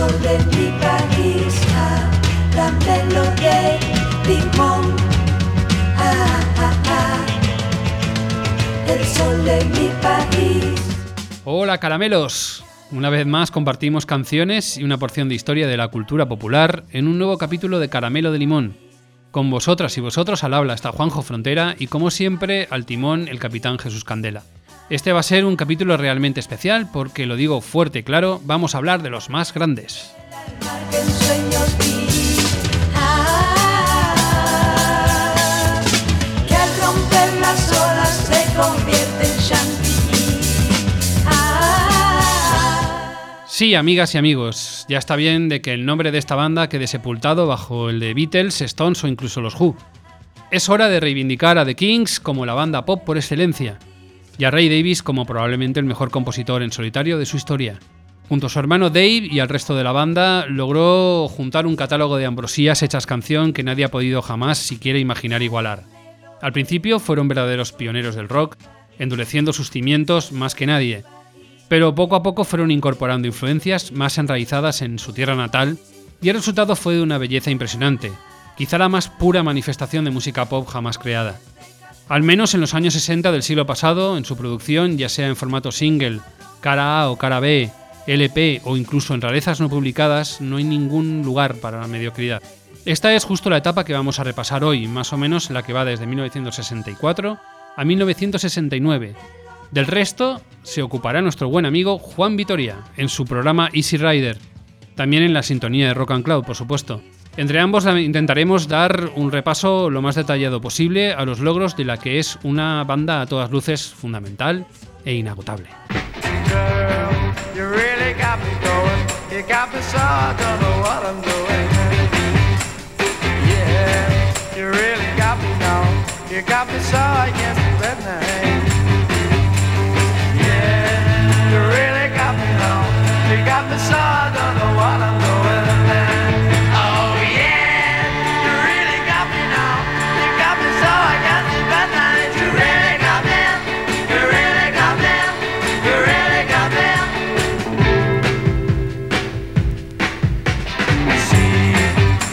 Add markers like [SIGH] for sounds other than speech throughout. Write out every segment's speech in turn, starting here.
De mi país. Caramelo de limón. El sol de mi país. Hola caramelos. Una vez más compartimos canciones y una porción de historia de la cultura popular en un nuevo capítulo de Caramelo de Limón. Con vosotras y vosotros al habla está Juanjo Frontera y como siempre al timón el capitán Jesús Candela. Este va a ser un capítulo realmente especial porque lo digo fuerte y claro, vamos a hablar de los más grandes. Sí, amigas y amigos, ya está bien de que el nombre de esta banda quede sepultado bajo el de Beatles, Stones o incluso los Who. Es hora de reivindicar a The Kings como la banda pop por excelencia, y a Ray Davis como probablemente el mejor compositor en solitario de su historia. Junto a su hermano Dave y al resto de la banda, logró juntar un catálogo de ambrosías hechas canción que nadie ha podido jamás siquiera imaginar igualar. Al principio fueron verdaderos pioneros del rock, endureciendo sus cimientos más que nadie, pero poco a poco fueron incorporando influencias más enraizadas en su tierra natal y el resultado fue de una belleza impresionante, quizá la más pura manifestación de música pop jamás creada. Al menos en los años 60 del siglo pasado, en su producción, ya sea en formato single, cara A o cara B, LP o incluso en rarezas no publicadas, no hay ningún lugar para la mediocridad. Esta es justo la etapa que vamos a repasar hoy, más o menos la que va desde 1964 a 1969. Del resto se ocupará nuestro buen amigo Juan Vitoria en su programa Easy Rider, también en la sintonía de Rock and Cloud, por supuesto. Entre ambos intentaremos dar un repaso lo más detallado posible a los logros de la que es una banda a todas luces fundamental e inagotable.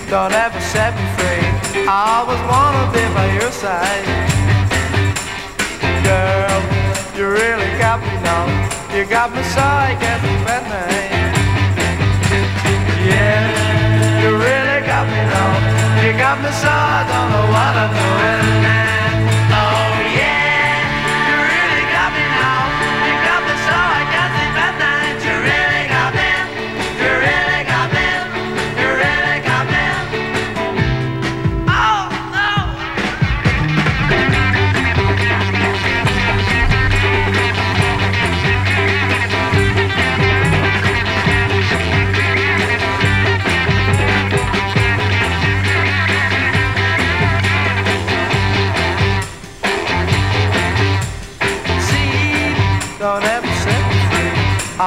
Don't ever set me free. I always wanna be by your side. Girl, you really got me now. You got me so I can't sleep at night. Yeah, you really got me now. You got me so I don't know what I'm doing.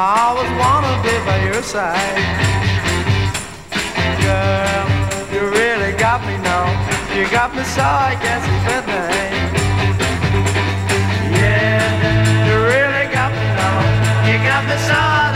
I always wanna be by your side. Girl, you really got me now. You got me so I can't sleep at night. Yeah, you really got me now. You got me so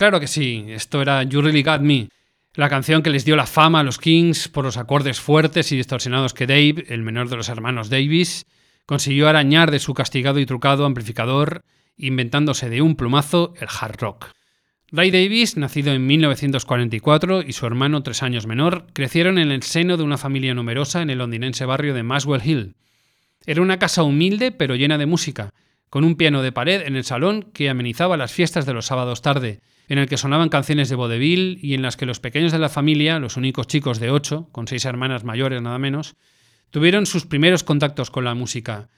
claro que sí, esto era You Really Got Me, la canción que les dio la fama a los Kings por los acordes fuertes y distorsionados que Dave, el menor de los hermanos Davis, consiguió arañar de su castigado y trucado amplificador, inventándose de un plumazo el hard rock. Ray Davis, nacido en 1944, y su hermano tres años menor, crecieron en el seno de una familia numerosa en el londinense barrio de Maswell Hill. Era una casa humilde pero llena de música, con un piano de pared en el salón que amenizaba las fiestas de los sábados tarde, en el que sonaban canciones de vodevil y en las que los pequeños de la familia, los únicos chicos de ocho, con seis hermanas mayores nada menos, tuvieron sus primeros contactos con la música.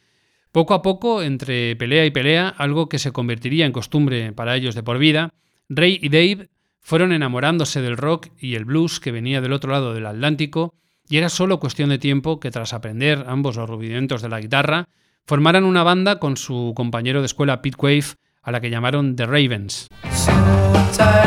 Poco a poco, entre pelea y pelea, algo que se convertiría en costumbre para ellos de por vida, Ray y Dave fueron enamorándose del rock y el blues que venía del otro lado del Atlántico, y era solo cuestión de tiempo que tras aprender ambos los rudimentos de la guitarra, formaran una banda con su compañero de escuela Pete Wave, a la que llamaron The Ravens. So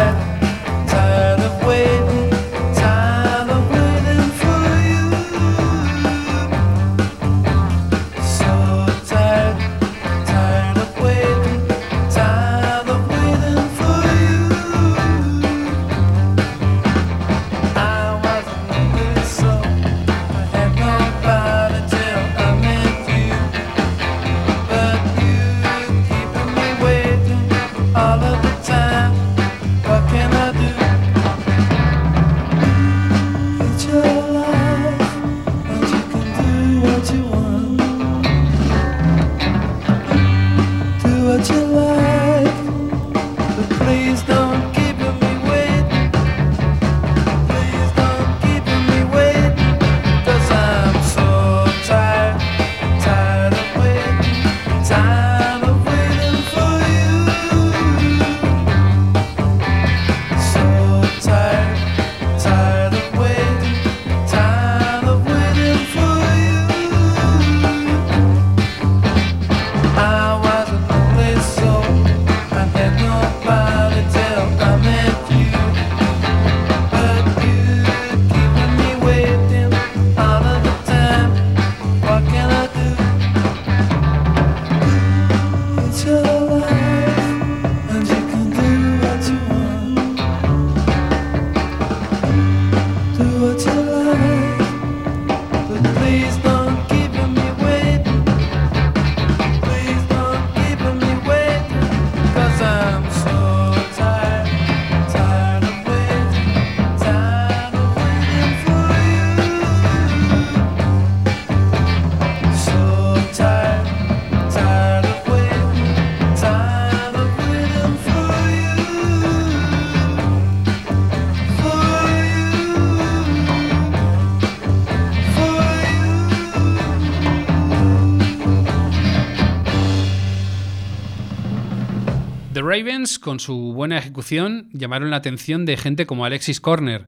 Ravens, con su buena ejecución, llamaron la atención de gente como Alexis Corner,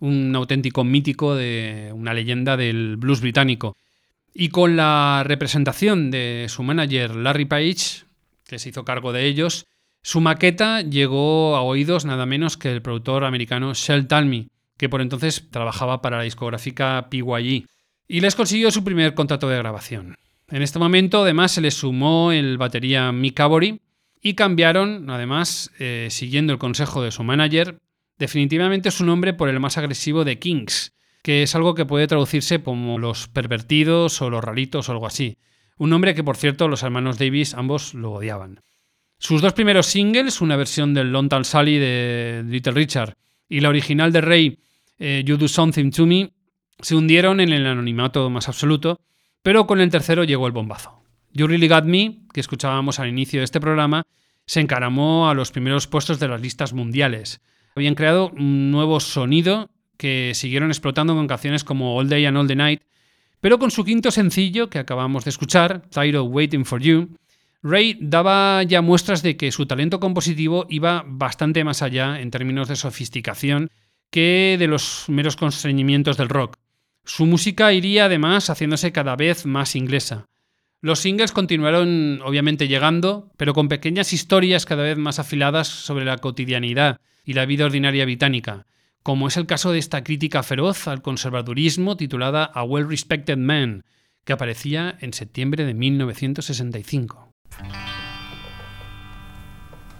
un auténtico mítico de una leyenda del blues británico. Y con la representación de su manager Larry Page, que se hizo cargo de ellos, su maqueta llegó a oídos nada menos que el productor americano Shell Talmy, que por entonces trabajaba para la discográfica PYE, y les consiguió su primer contrato de grabación. En este momento, además, se les sumó el batería Mick Avory, y cambiaron, además, eh, siguiendo el consejo de su manager, definitivamente su nombre por el más agresivo de Kings, que es algo que puede traducirse como los pervertidos o los raritos o algo así. Un nombre que, por cierto, los hermanos Davis ambos lo odiaban. Sus dos primeros singles, una versión del Long Tall Sally de Little Richard y la original de Ray, eh, You Do Something to Me, se hundieron en el anonimato más absoluto, pero con el tercero llegó el bombazo. You Really Got Me, que escuchábamos al inicio de este programa, se encaramó a los primeros puestos de las listas mundiales. Habían creado un nuevo sonido que siguieron explotando con canciones como All Day and All the Night, pero con su quinto sencillo que acabamos de escuchar, Tired of Waiting for You, Ray daba ya muestras de que su talento compositivo iba bastante más allá en términos de sofisticación que de los meros constreñimientos del rock. Su música iría además haciéndose cada vez más inglesa. Los singles continuaron obviamente llegando, pero con pequeñas historias cada vez más afiladas sobre la cotidianidad y la vida ordinaria británica, como es el caso de esta crítica feroz al conservadurismo titulada A Well Respected Man, que aparecía en septiembre de 1965.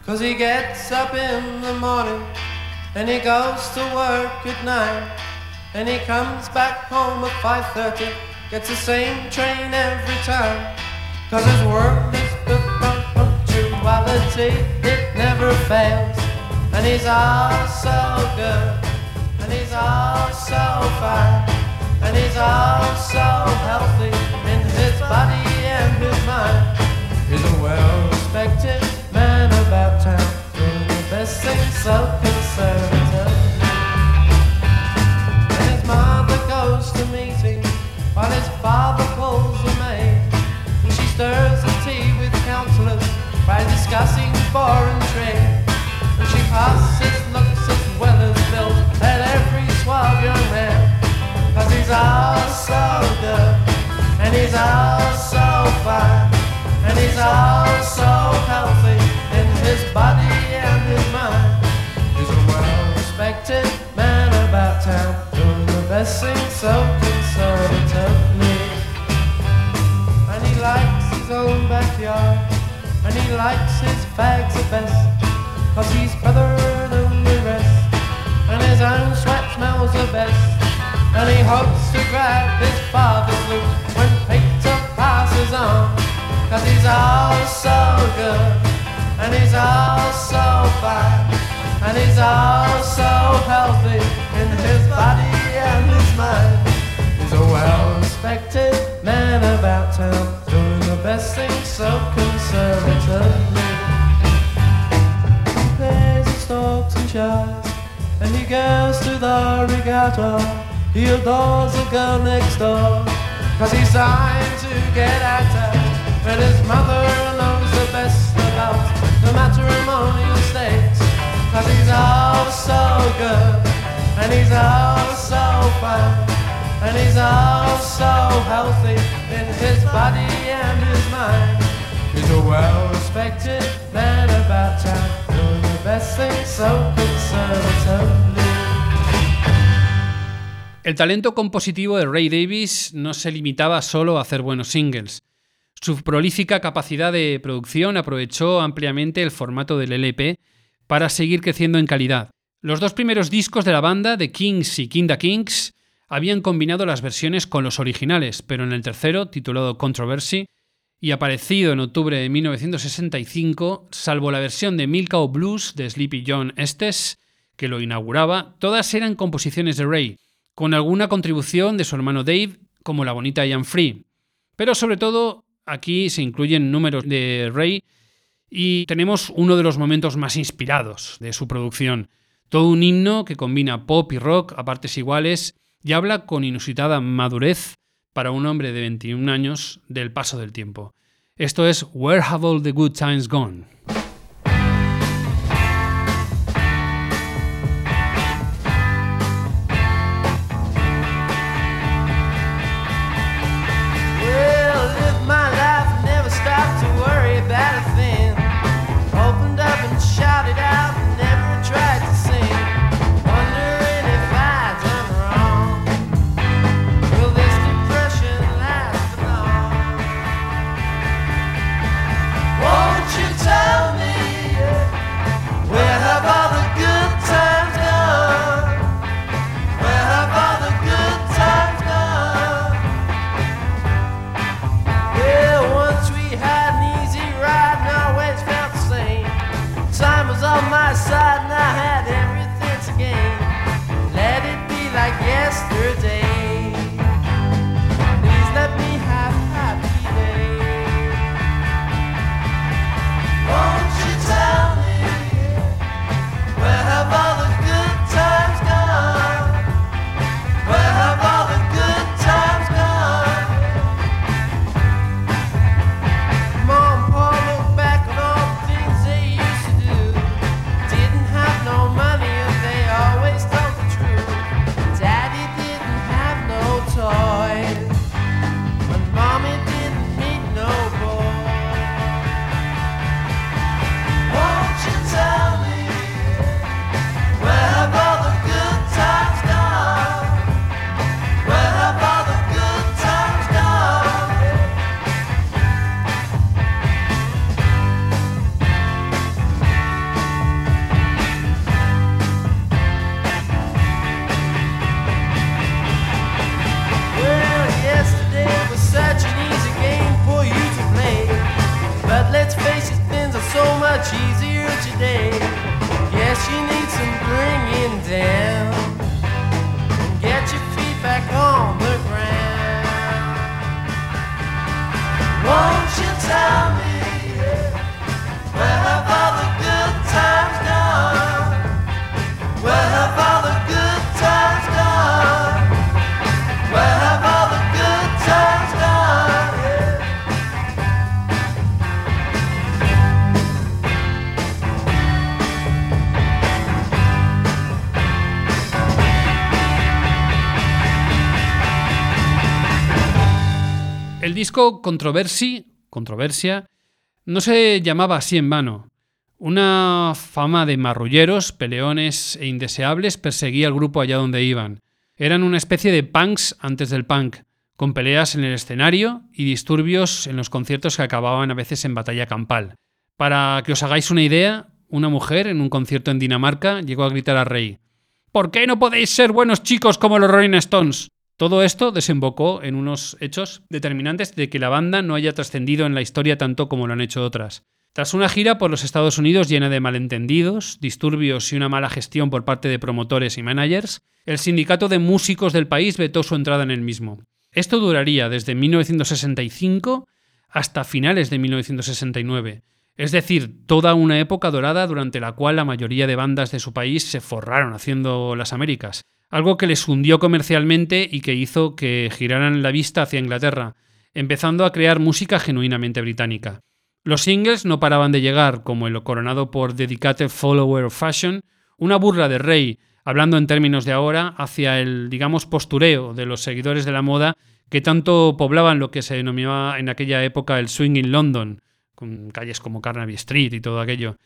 Cause he gets up in the morning and he goes to work at night and he comes back home at 5.30 gets the same train every time. Cause his work is the punctuality. It never fails. And he's all so good. And he's all so fine. And he's all so healthy. In his body talento compositivo de Ray Davis no se limitaba solo a hacer buenos singles. Su prolífica capacidad de producción aprovechó ampliamente el formato del LP para seguir creciendo en calidad. Los dos primeros discos de la banda, The Kings y the Kings, habían combinado las versiones con los originales, pero en el tercero, titulado Controversy, y aparecido en octubre de 1965, salvo la versión de Milka Blues de Sleepy John Estes, que lo inauguraba, todas eran composiciones de Ray, con alguna contribución de su hermano Dave, como la bonita Ian Free. Pero sobre todo, aquí se incluyen números de Ray y tenemos uno de los momentos más inspirados de su producción. Todo un himno que combina pop y rock a partes iguales y habla con inusitada madurez para un hombre de 21 años del paso del tiempo. Esto es Where Have All the Good Times Gone? Disco Controversia, no se llamaba así en vano. Una fama de marrulleros, peleones e indeseables perseguía al grupo allá donde iban. Eran una especie de punks antes del punk, con peleas en el escenario y disturbios en los conciertos que acababan a veces en batalla campal. Para que os hagáis una idea, una mujer en un concierto en Dinamarca llegó a gritar al rey: ¿Por qué no podéis ser buenos chicos como los Rolling Stones? Todo esto desembocó en unos hechos determinantes de que la banda no haya trascendido en la historia tanto como lo han hecho otras. Tras una gira por los Estados Unidos llena de malentendidos, disturbios y una mala gestión por parte de promotores y managers, el sindicato de músicos del país vetó su entrada en el mismo. Esto duraría desde 1965 hasta finales de 1969, es decir, toda una época dorada durante la cual la mayoría de bandas de su país se forraron haciendo las Américas, algo que les hundió comercialmente y que hizo que giraran la vista hacia Inglaterra, empezando a crear música genuinamente británica. Los singles no paraban de llegar, como el coronado por Dedicated Follower of Fashion, una burla de Rey, hablando en términos de ahora, hacia el, digamos, postureo de los seguidores de la moda que tanto poblaban lo que se denominaba en aquella época el swing in London, con calles como Carnaby Street y todo aquello.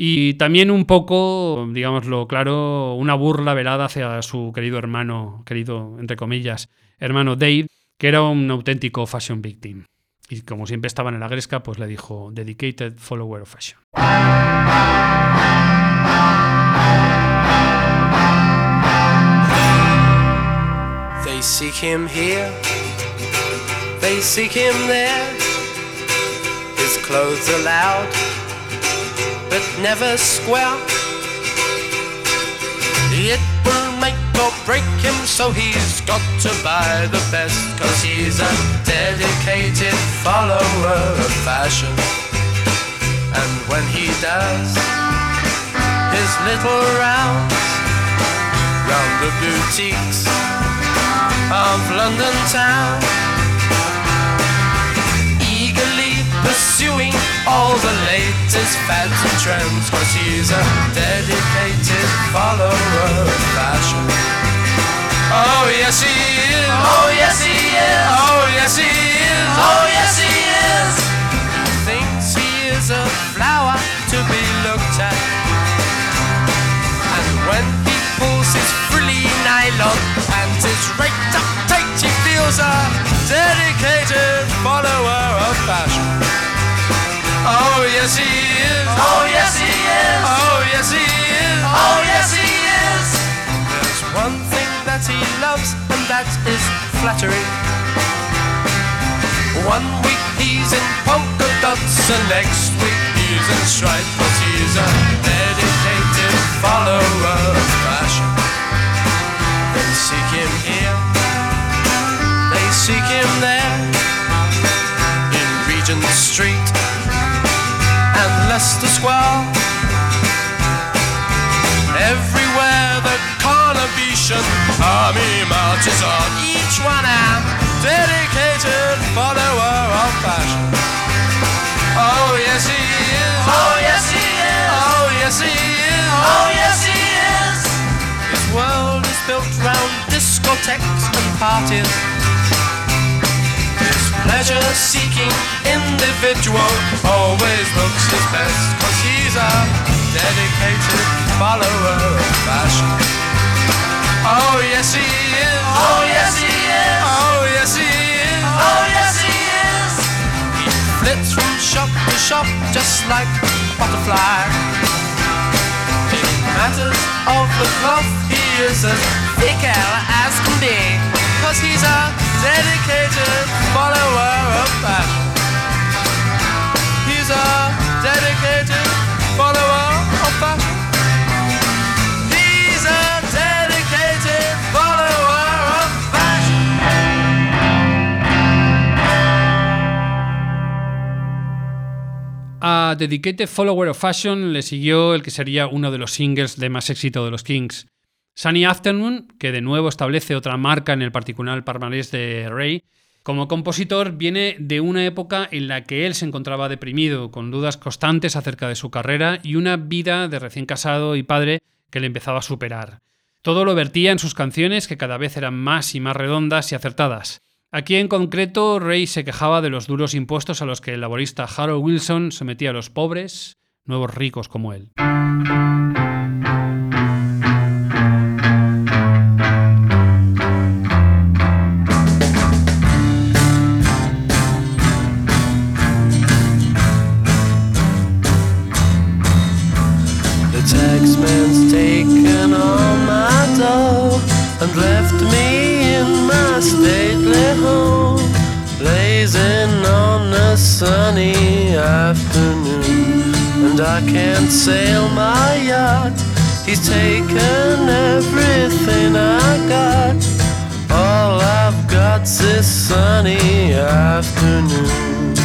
Y también un poco, digámoslo claro, una burla velada hacia su querido hermano, querido entre comillas, hermano Dave, que era un auténtico fashion victim. Y como siempre estaban en la gresca, pues le dijo Dedicated Follower of Fashion. They seek him here, they seek him there. His clothes are but never square. It will make or break him, so he's got to buy the best. Cause he's a dedicated follower of fashion. And when he does his little rounds round the boutiques of London town, pursuing all the latest fads and trends, cause he's a dedicated follower of fashion. Oh yes he is. Oh flattery. One week he's in polka dots, and next week he's in stripes. But he's a dedicated follower of fashion. They seek him here, they seek him there, in Regent Street and Leicester Square. Everywhere the Carnabetian army marches on, each one a dedicated follower of fashion. Oh yes he is. Oh yes he is. Oh yes he is. Oh yes he is. His world is built round discotheques and parties. His pleasure-seeking individual always looks his best Cause he's a dedicated follower of fashion Oh yes he is Oh yes he is Oh yes he is. Oh yes he is. He flits from shop to shop just like a butterfly. In matters of the cloth he is as fickle as can be Cause he's a dedicated follower of fashion. He's a dedicated follower of fashion. Dedicated Follower of Fashion le siguió el que sería uno de los singles de más éxito de los Kings. Sunny Afternoon, que de nuevo establece otra marca en el particular palmarés de Ray, como compositor viene de una época en la que él se encontraba deprimido, con dudas constantes acerca de su carrera y una vida de recién casado y padre que le empezaba a superar. Todo lo vertía en sus canciones que cada vez eran más y más redondas y acertadas. Aquí en concreto, Ray se quejaba de los duros impuestos a los que el laborista Harold Wilson sometía a los pobres, nuevos ricos como él. Sunny afternoon. And I can't sail my yacht, he's taken everything I got. All I've got's this sunny afternoon.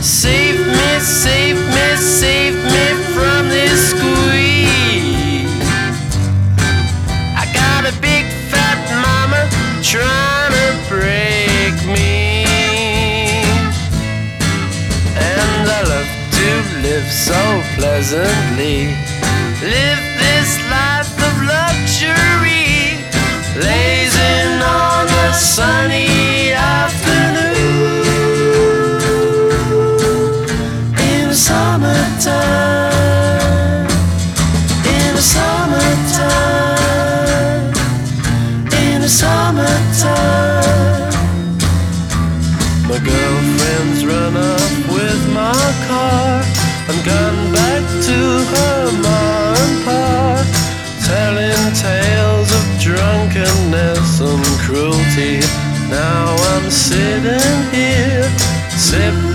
Save me, save me, save me from this squeeze. I got a big fat mama trying to break so pleasantly. Live this life of luxury, blazing on a sunny Now I'm sitting here, sipping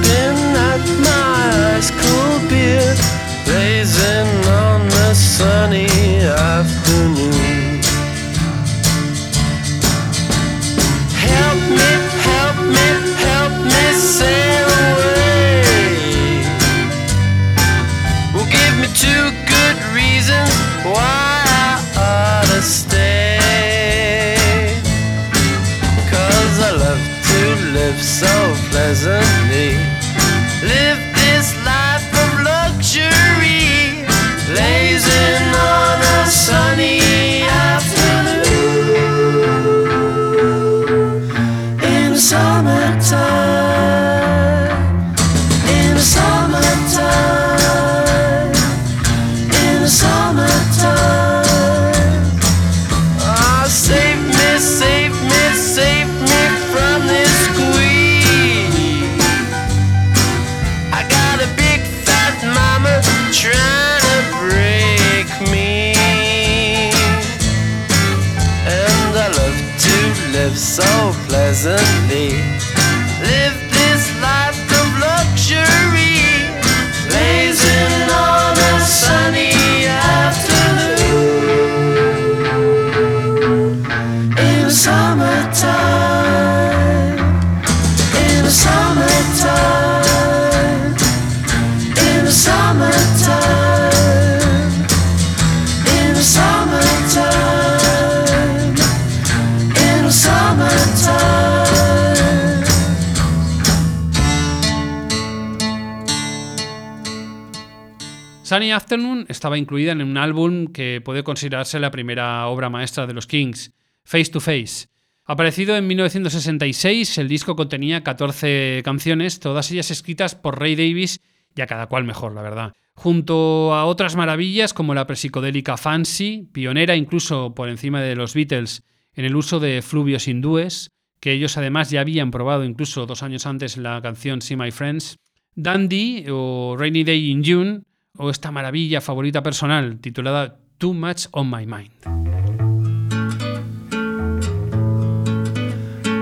Sunny Afternoon estaba incluida en un álbum que puede considerarse la primera obra maestra de los Kings, Face to Face. Aparecido en 1966, el disco contenía 14 canciones, todas ellas escritas por Ray Davis y a cada cual mejor, la verdad. Junto a otras maravillas como la presicodélica Fancy, pionera incluso por encima de los Beatles en el uso de fluvios hindúes, que ellos además ya habían probado incluso dos años antes en la canción See My Friends, Dandy o Rainy Day in June, o esta maravilla favorita personal titulada Too Much on My Mind.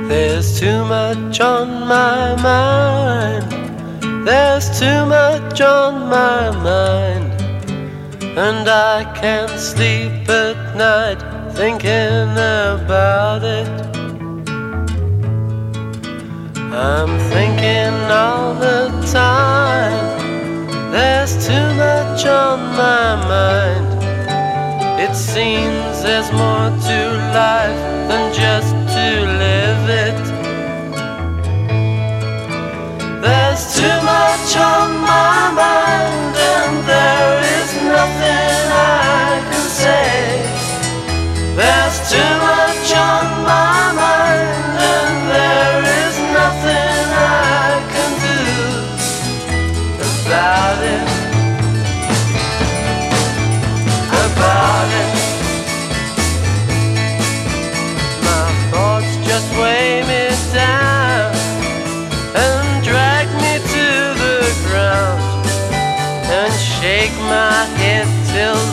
There's too much on my mind. There's too much on my mind. And I can't sleep at night thinking about it. I'm thinking all the time. There's too much on my mind. It seems there's more to life than just to live it. There's too much on my mind, and there is nothing I can say. There's too much on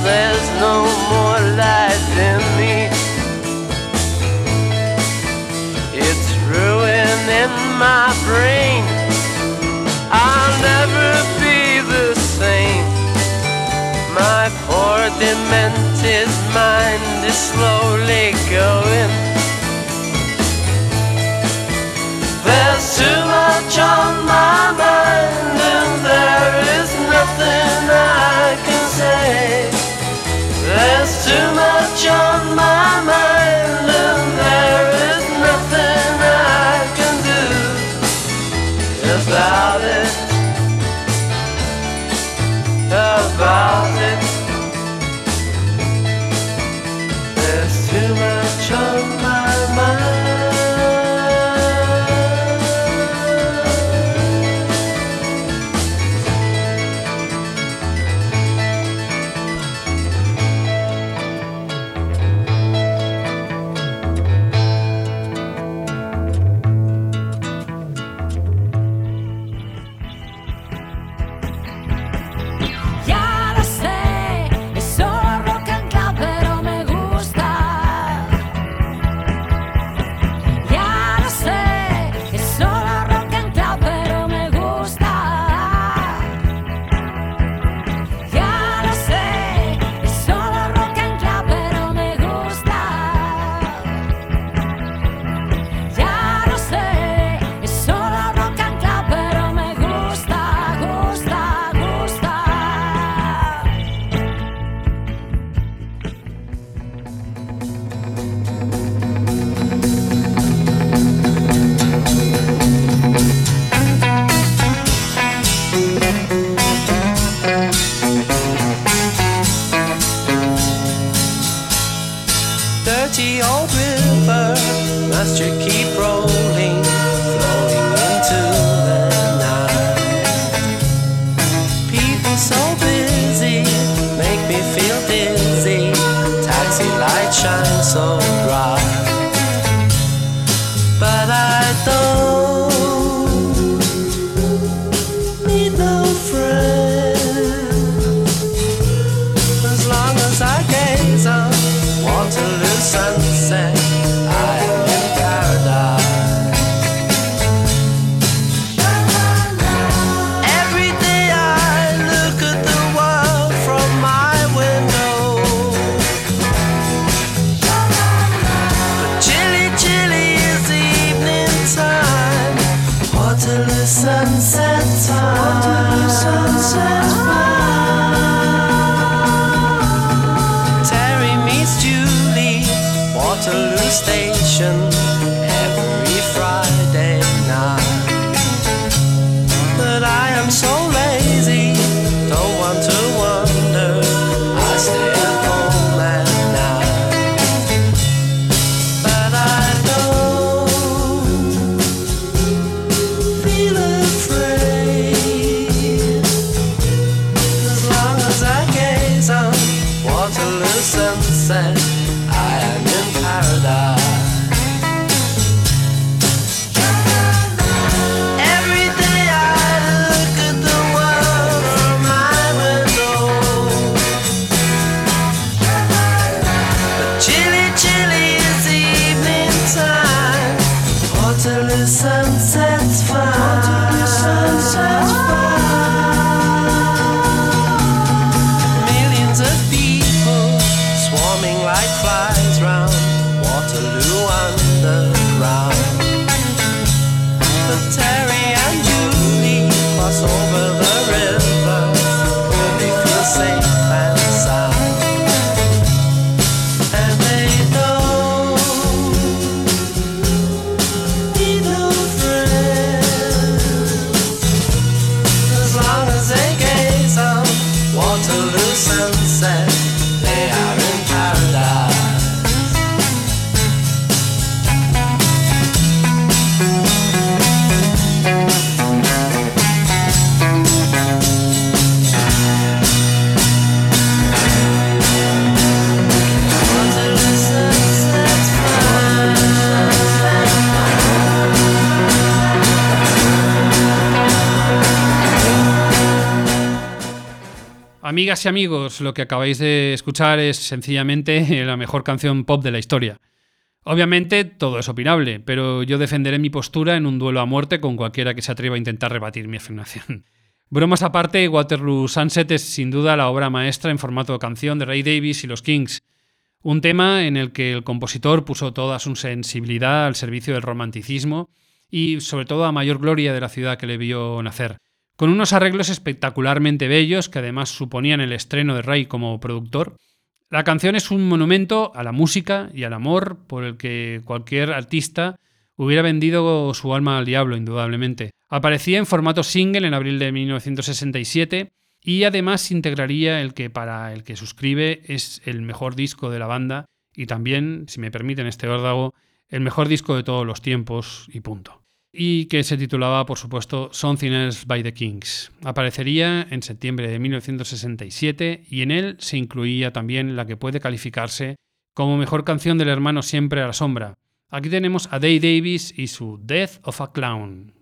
there's no more life in me. It's ruining my brain. I'll never be the same. My poor demented mind is slowly going. empty old. Y amigos, lo que acabáis de escuchar es sencillamente [LAUGHS] la mejor canción pop de la historia. Obviamente todo es opinable, pero yo defenderé mi postura en un duelo a muerte con cualquiera que se atreva a intentar rebatir mi afirmación. [LAUGHS] Bromas aparte, Waterloo Sunset es sin duda la obra maestra en formato de canción de Ray Davis y los Kings. Un tema en el que el compositor puso toda su sensibilidad al servicio del romanticismo y sobre todo a mayor gloria de la ciudad que le vio nacer. Con unos arreglos espectacularmente bellos que además suponían el estreno de Ray como productor, la canción es un monumento a la música y al amor por el que cualquier artista hubiera vendido su alma al diablo, indudablemente. Aparecía en formato single en abril de 1967 y además integraría el que para el que suscribe es el mejor disco de la banda y también, si me permiten este órdago, el mejor disco de todos los tiempos y punto. Y que se titulaba, por supuesto, Something Else by the Kings. Aparecería en septiembre de 1967 y en él se incluía también la que puede calificarse como mejor canción del hermano Siempre a la Sombra. Aquí tenemos a Dave Davis y su Death of a Clown.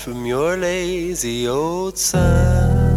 from your lazy old son.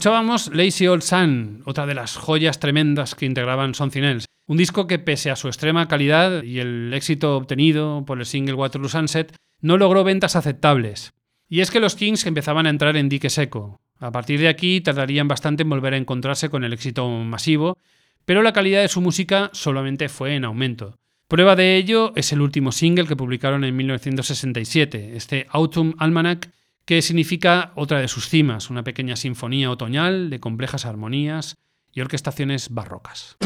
Escuchábamos Lazy Old Sun, otra de las joyas tremendas que integraban Something Else. Un disco que, pese a su extrema calidad y el éxito obtenido por el single Waterloo Sunset, no logró ventas aceptables. Y es que los Kings empezaban a entrar en dique seco. A partir de aquí tardarían bastante en volver a encontrarse con el éxito masivo, pero la calidad de su música solamente fue en aumento. Prueba de ello es el último single que publicaron en 1967, este Autumn Almanac, que significa otra de sus cimas, una pequeña sinfonía otoñal de complejas armonías y orquestaciones barrocas.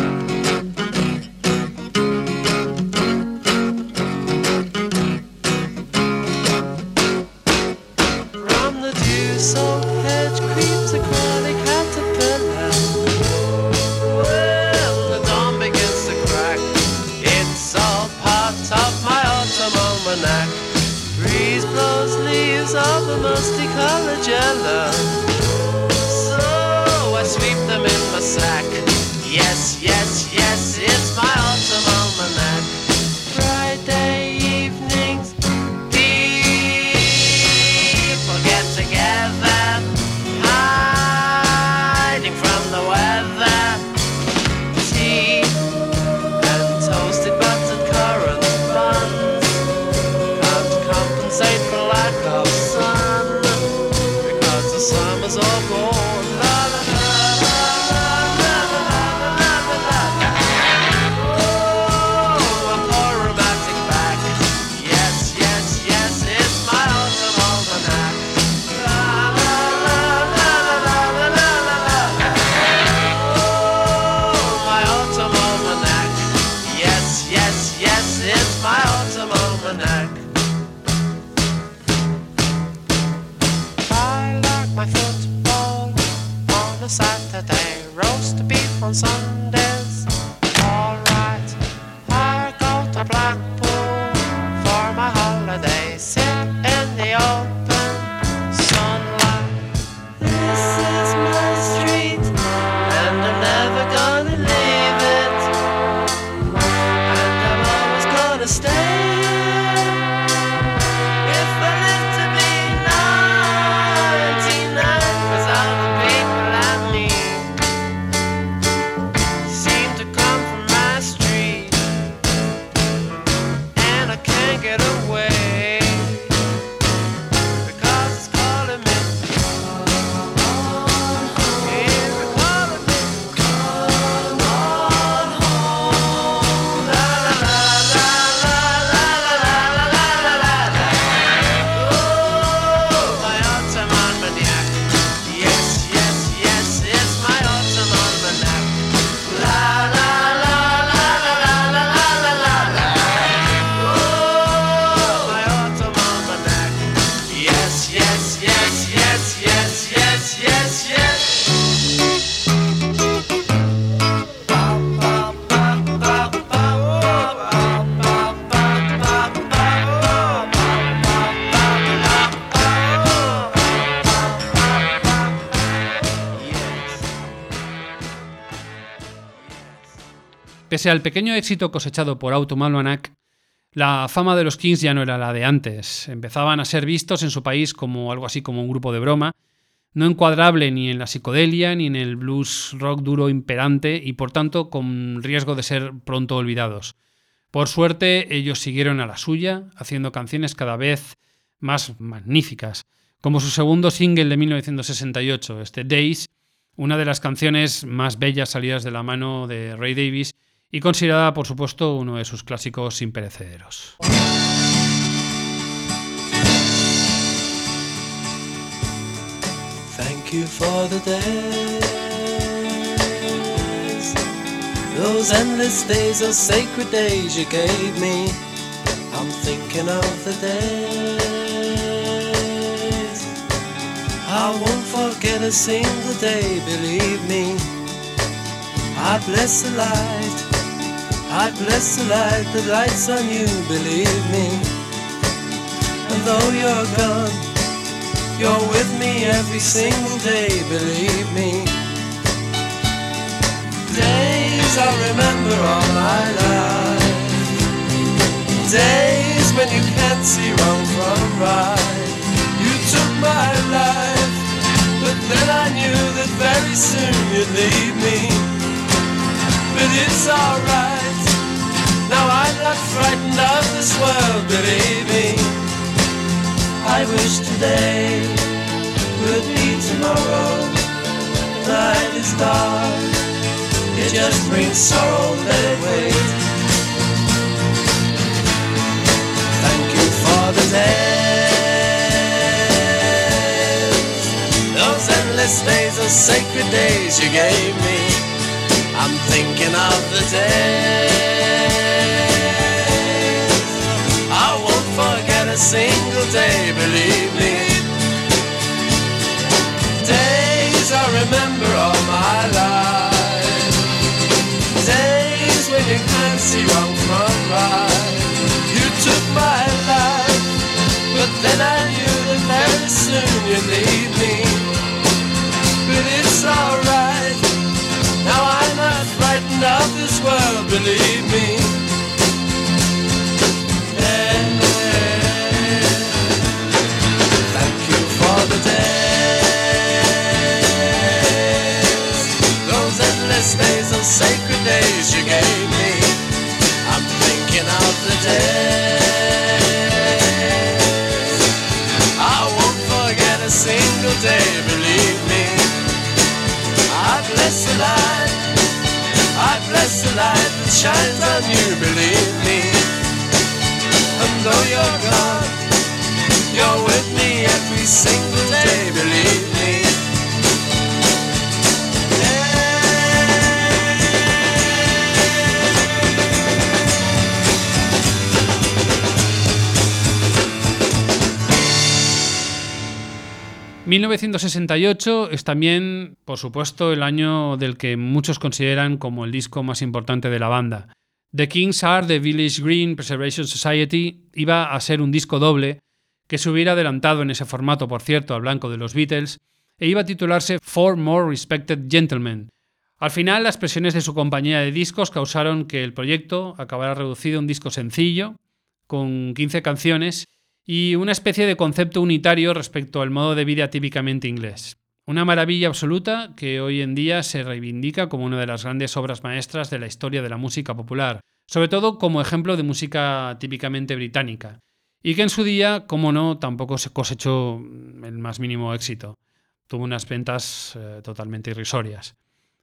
block. Pese al pequeño éxito cosechado por Autumn Almanac, la fama de los Kings ya no era la de antes. Empezaban a ser vistos en su país como algo así como un grupo de broma, no encuadrable ni en la psicodelia ni en el blues rock duro imperante y por tanto con riesgo de ser pronto olvidados. Por suerte ellos siguieron a la suya, haciendo canciones cada vez más magníficas, como su segundo single de 1968, este Days, una de las canciones más bellas salidas de la mano de Ray Davis y considerada por supuesto uno de sus clásicos imperecederos. Thank you for the days, those endless days, those sacred days you gave me. I'm thinking of the days. I won't forget a single day, believe me. I bless the light, I bless the light that lights on you, believe me. And though you're gone, you're with me every single day, believe me. Days I'll remember all my life. Days when you can't see wrong from right. You took my life, but then I knew that very soon you'd leave me. But it's alright. Now I'm not frightened of this world, believe me. I wish today would be tomorrow. Night is dark, it just brings sorrow, let it wait. Thank you for the days, those endless days, those sacred days you gave me. I'm thinking of the days. A single day, believe me. Days I remember all my life. Days when you can't see wrong from right. You took my life, but then I knew that very soon you'd leave me. But it's alright. Now I'm not frightened of this world, believe me. Shines on you, believe me. I bless the light I bless the light the chance of you believe me and though you're gone, you're with me every single day, believe me. ...1968 es también, por supuesto, el año del que muchos consideran como el disco más importante de la banda. The Kings Are the Village Green Preservation Society iba a ser un disco doble que se hubiera adelantado en ese formato, por cierto, al blanco de los Beatles, e iba a titularse Four More Respected Gentlemen. Al final, las presiones de su compañía de discos causaron que el proyecto acabara reducido a un disco sencillo, con 15 canciones, y una especie de concepto unitario respecto al modo de vida típicamente inglés. Una maravilla absoluta que hoy en día se reivindica como una de las grandes obras maestras de la historia de la música popular, sobre todo como ejemplo de música típicamente británica, y que en su día, como no, tampoco se cosechó el más mínimo éxito. Tuvo unas ventas eh, totalmente irrisorias.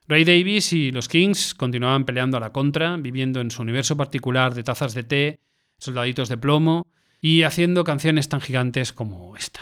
Ray Davis y los Kings continuaban peleando a la contra, viviendo en su universo particular de tazas de té, soldaditos de plomo y haciendo canciones tan gigantes como esta.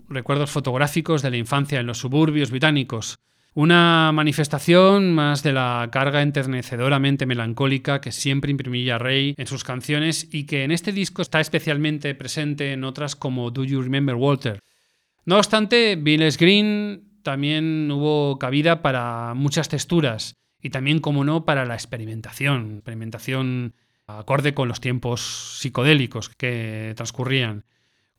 recuerdos fotográficos de la infancia en los suburbios británicos. Una manifestación más de la carga enternecedoramente melancólica que siempre imprimía Ray en sus canciones y que en este disco está especialmente presente en otras como Do You Remember Walter. No obstante, Billis Green también hubo cabida para muchas texturas y también, como no, para la experimentación, experimentación acorde con los tiempos psicodélicos que transcurrían.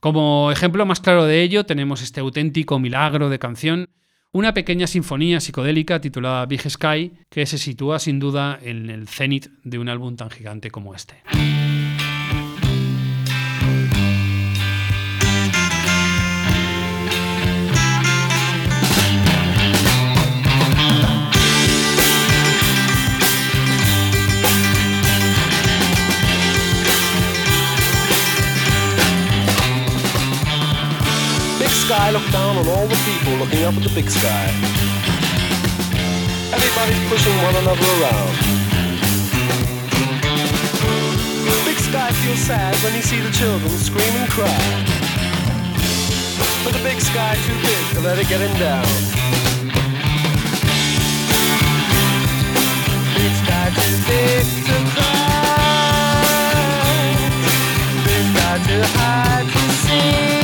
Como ejemplo más claro de ello tenemos este auténtico milagro de canción, una pequeña sinfonía psicodélica titulada Big Sky, que se sitúa sin duda en el cenit de un álbum tan gigante como este. Sky, look down on all the people looking up at the big sky. Everybody's pushing one another around. Big sky feels sad when you see the children scream and cry. But the big sky too big to let it get him down. Big sky too big to cry. Big sky too high to see.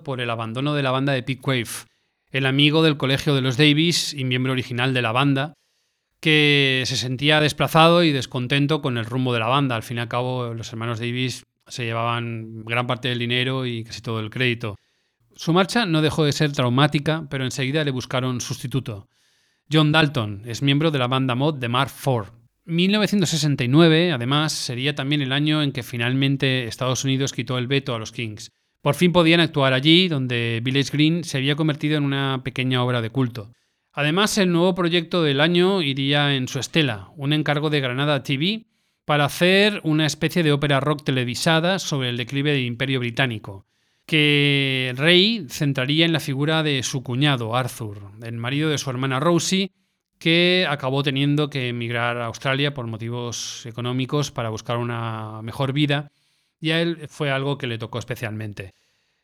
Por el abandono de la banda de Pete Wave, el amigo del colegio de los Davis y miembro original de la banda, que se sentía desplazado y descontento con el rumbo de la banda. Al fin y al cabo, los hermanos Davis se llevaban gran parte del dinero y casi todo el crédito. Su marcha no dejó de ser traumática, pero enseguida le buscaron sustituto. John Dalton es miembro de la banda mod de Mark IV. 1969, además, sería también el año en que finalmente Estados Unidos quitó el veto a los Kings. Por fin podían actuar allí, donde Village Green se había convertido en una pequeña obra de culto. Además, el nuevo proyecto del año iría en su estela, un encargo de Granada TV para hacer una especie de ópera rock televisada sobre el declive del Imperio Británico, que Rey centraría en la figura de su cuñado, Arthur, el marido de su hermana Rosie, que acabó teniendo que emigrar a Australia por motivos económicos para buscar una mejor vida, y a él fue algo que le tocó especialmente.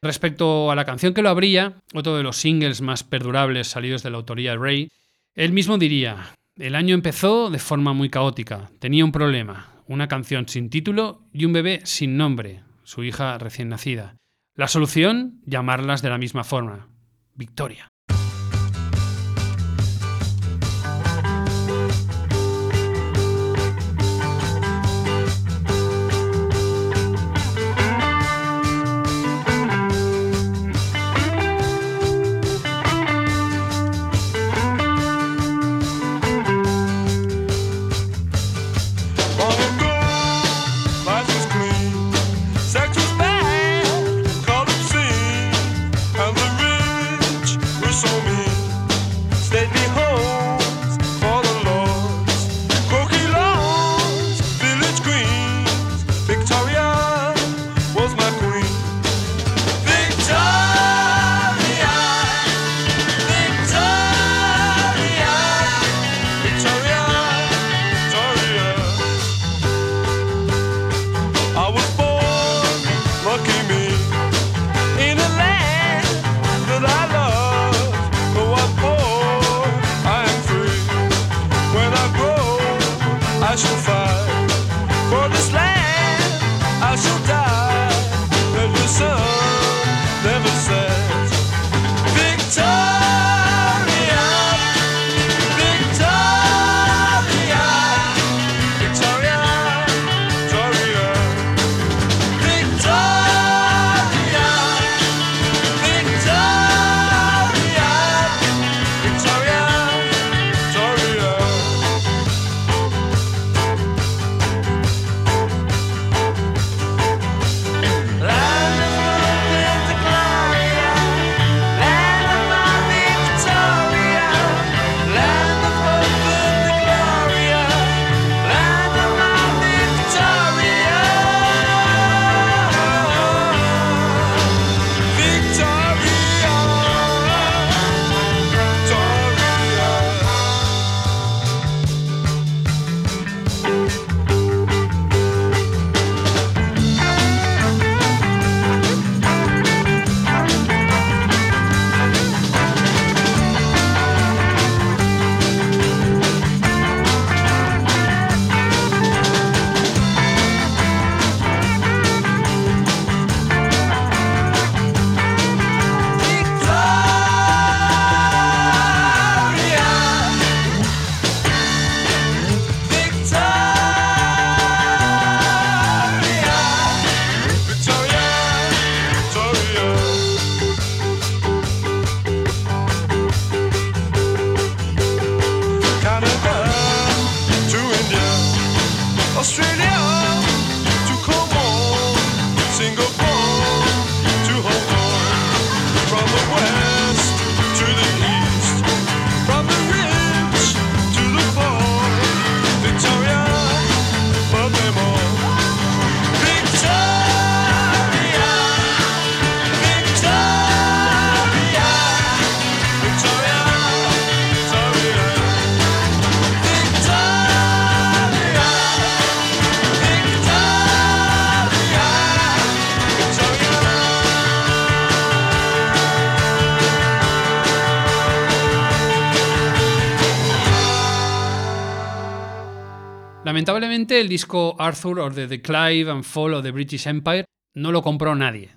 Respecto a la canción que lo abría, otro de los singles más perdurables salidos de la autoría de Ray, él mismo diría, el año empezó de forma muy caótica, tenía un problema, una canción sin título y un bebé sin nombre, su hija recién nacida. La solución, llamarlas de la misma forma, Victoria. El disco Arthur or the Declive and Fall of the British Empire no lo compró nadie.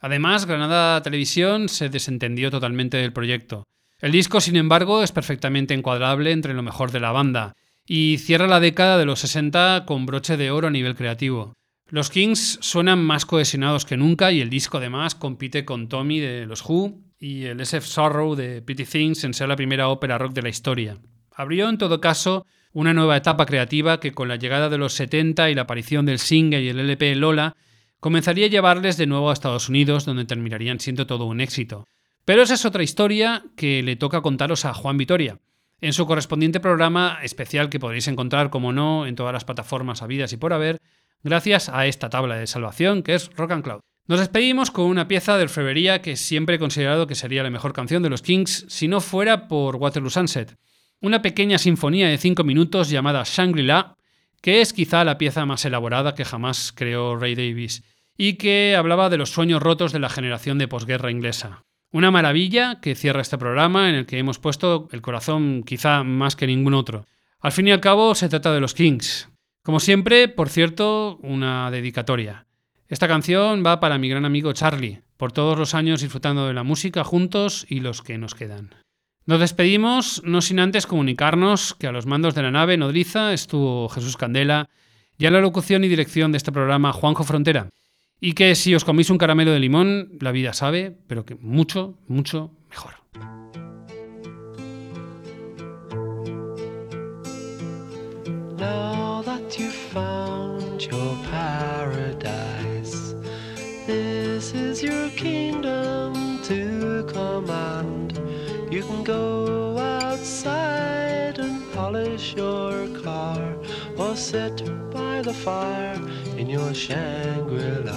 Además, Granada Televisión se desentendió totalmente del proyecto. El disco, sin embargo, es perfectamente encuadrable entre lo mejor de la banda y cierra la década de los 60 con broche de oro a nivel creativo. Los Kings suenan más cohesionados que nunca y el disco además compite con Tommy de los Who y el SF Sorrow de Pretty Things en ser la primera ópera rock de la historia. Abrió en todo caso una nueva etapa creativa que con la llegada de los 70 y la aparición del single y el LP Lola comenzaría a llevarles de nuevo a Estados Unidos donde terminarían siendo todo un éxito. Pero esa es otra historia que le toca contaros a Juan Vitoria en su correspondiente programa especial que podréis encontrar, como no, en todas las plataformas habidas y por haber, gracias a esta tabla de salvación que es Rock and Cloud. Nos despedimos con una pieza de orfebrería que siempre he considerado que sería la mejor canción de los Kings si no fuera por Waterloo Sunset. Una pequeña sinfonía de 5 minutos llamada Shangri-La, que es quizá la pieza más elaborada que jamás creó Ray Davis, y que hablaba de los sueños rotos de la generación de posguerra inglesa. Una maravilla que cierra este programa en el que hemos puesto el corazón quizá más que ningún otro. Al fin y al cabo se trata de los Kings. Como siempre, por cierto, una dedicatoria. Esta canción va para mi gran amigo Charlie, por todos los años disfrutando de la música juntos y los que nos quedan. Nos despedimos, no sin antes comunicarnos que a los mandos de la nave nodriza estuvo Jesús Candela y a la locución y dirección de este programa Juanjo Frontera. Y que si os coméis un caramelo de limón, la vida sabe, pero que mucho, mucho mejor. You can go outside and polish your car, or sit by the fire in your Shangri-La.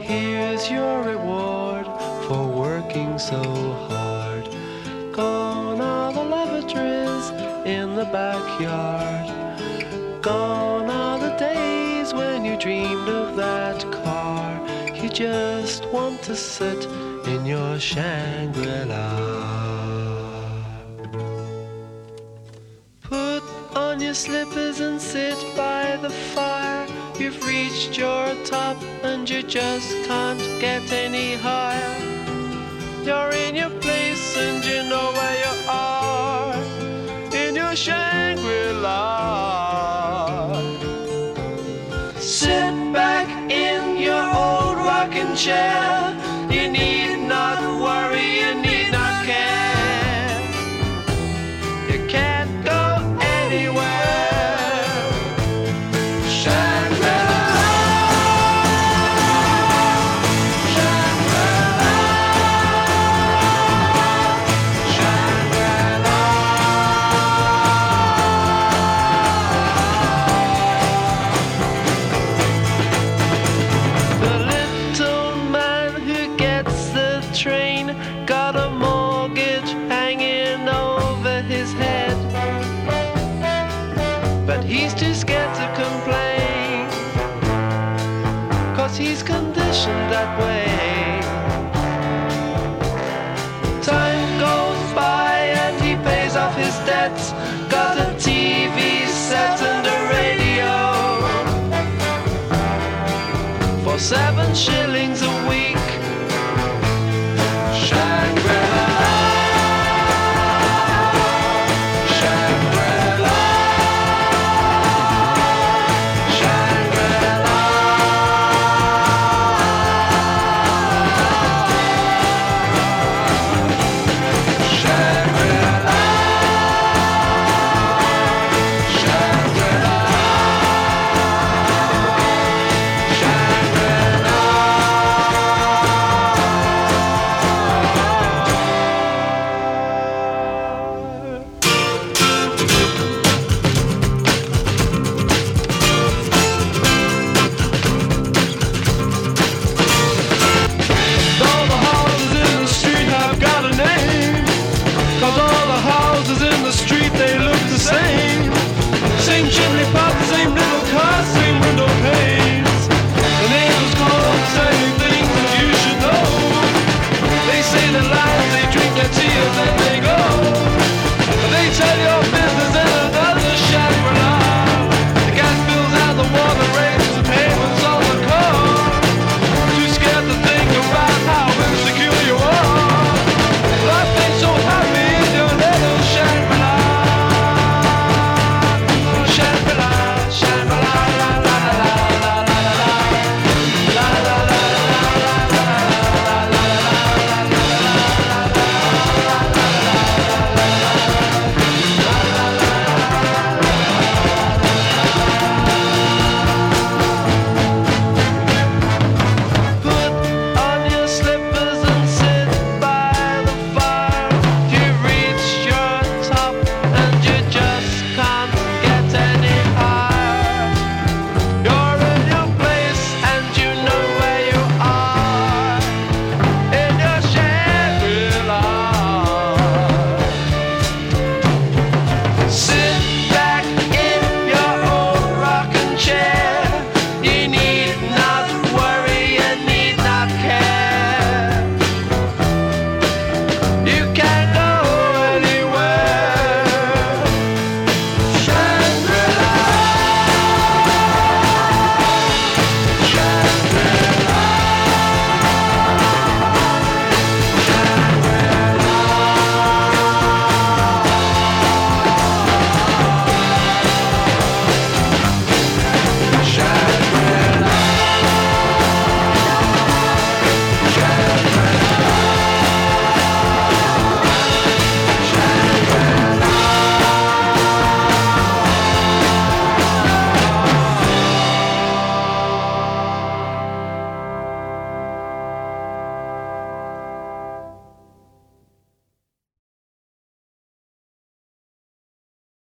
Here's your reward for working so hard. Gone are the lavatories in the backyard. Gone are the days when you dreamed of that just want to sit in your Shangri-La. Put on your slippers and sit by the fire. You've reached your top and you just can't get any higher. You're in your place and you know where you are. In your Shangri-La. Sit back in your old rocking chair. You need